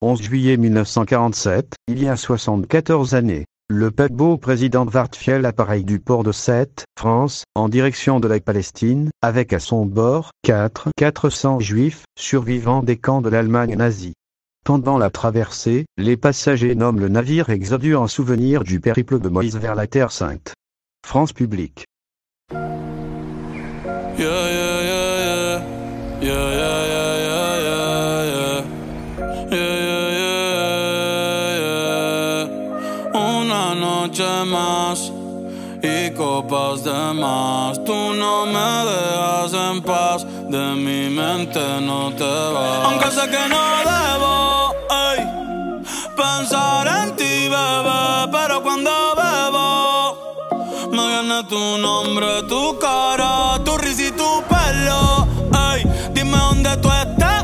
11 juillet 1947, il y a 74 années. Le paquebot président Wartfiel appareille du port de Sète, France, en direction de la Palestine, avec à son bord 4 400 juifs, survivants des camps de l'Allemagne nazie. Pendant la traversée, les passagers nomment le navire Exodus en souvenir du périple de Moïse vers la Terre Sainte. France publique. Más y copas de más. Tú no me dejas en paz, de mi mente no te vas. Aunque sé que no debo ey, pensar en ti, bebé, pero cuando bebo me viene tu nombre, tu cara, tu risa y tu pelo. Ey, dime dónde tú estás,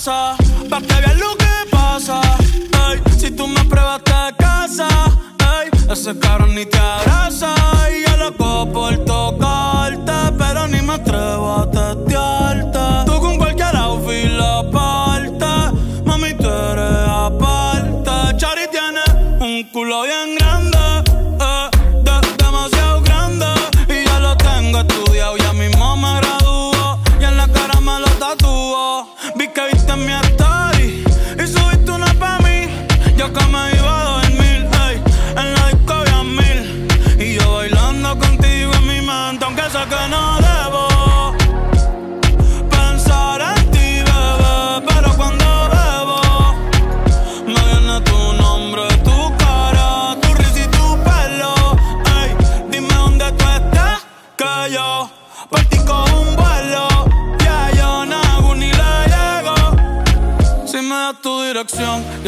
casa, pa' que veas lo que pasa. Ey, si tú me pruebas te casa, ey, ese cabrón ni te abraza. Y yo loco por tocarte, minha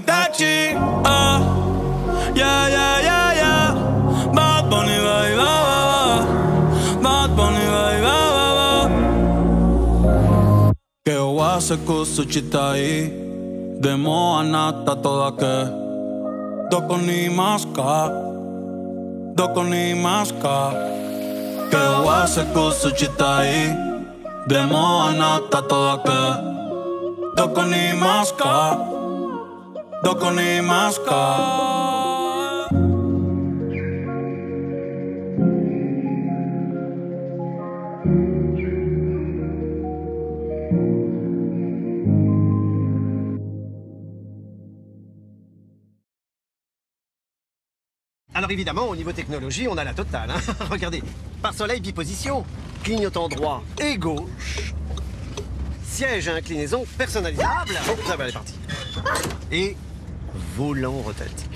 Bunny Ah, oh. yeah, yeah, yeah, yeah. Bad Bunny, bye, bye, bye. Bad Bunny, bye, bye, bye. Que o hace cosa chita ahí. De moa toda que. Doko ni maska. Doko ni maska. Que o hace cosa chita ahí. De moa toda que. Doko ni maska. Doko ni maska Alors évidemment, au niveau technologie, on a la totale. hein. Regardez, par soleil biposition, clignotant droit et gauche, siège à inclinaison personnalisable. Ça va, elle est. Et volant rotatif.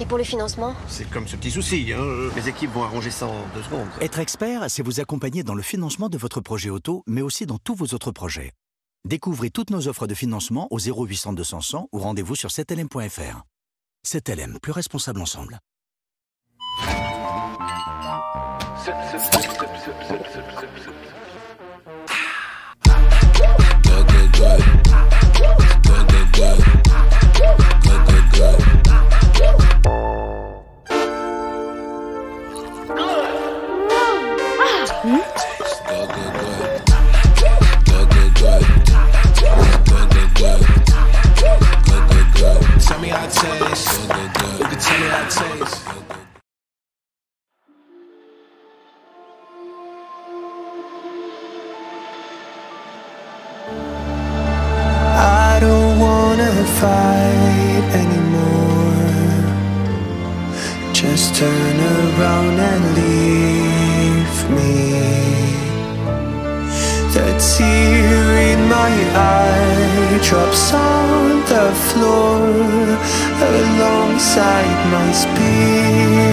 Et pour le financement C'est comme ce petit souci, hein. Les équipes vont arranger ça en deux secondes. Être expert, c'est vous accompagner dans le financement de votre projet auto, mais aussi dans tous vos autres projets. Découvrez toutes nos offres de financement au 0800 200 100 ou rendez-vous sur 7lm.fr. 7lm, plus responsable ensemble. Tell Just turn around and leave me. The tear in my eye drops on the floor alongside my speech.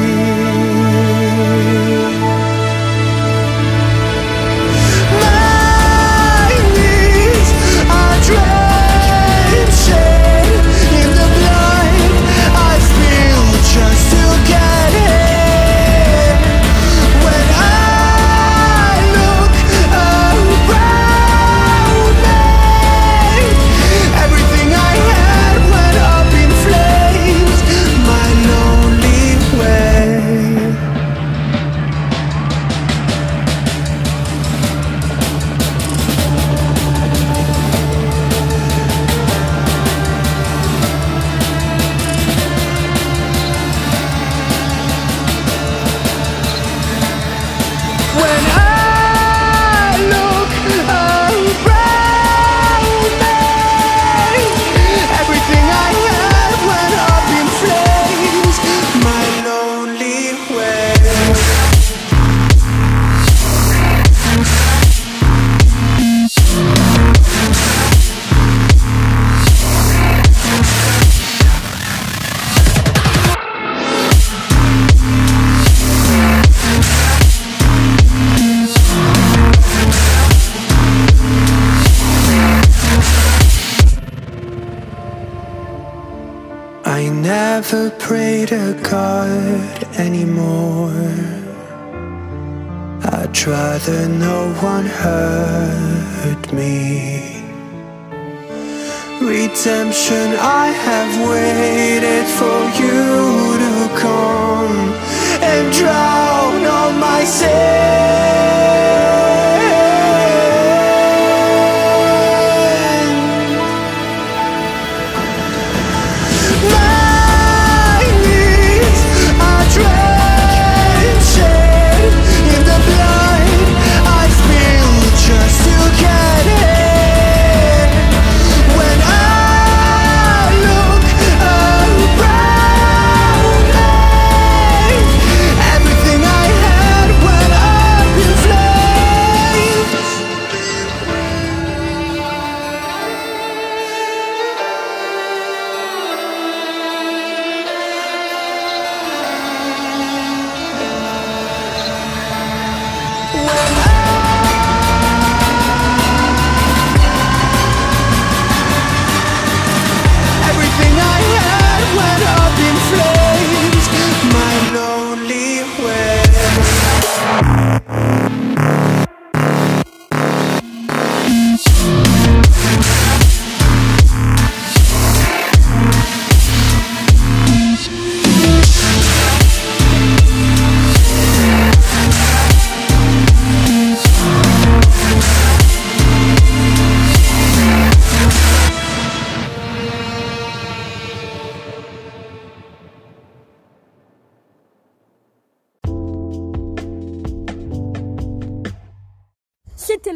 I never pray to God anymore. I'd rather no one hurt me. Redemption, I have waited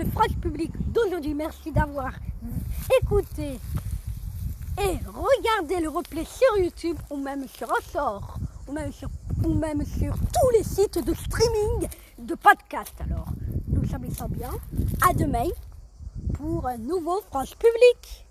le French Public d'aujourd'hui. Merci d'avoir écouté et regardé le replay sur YouTube ou même sur Ressort ou même sur, ou même sur tous les sites de streaming de podcast. Alors, nous sommes bien. À demain pour un nouveau France Public.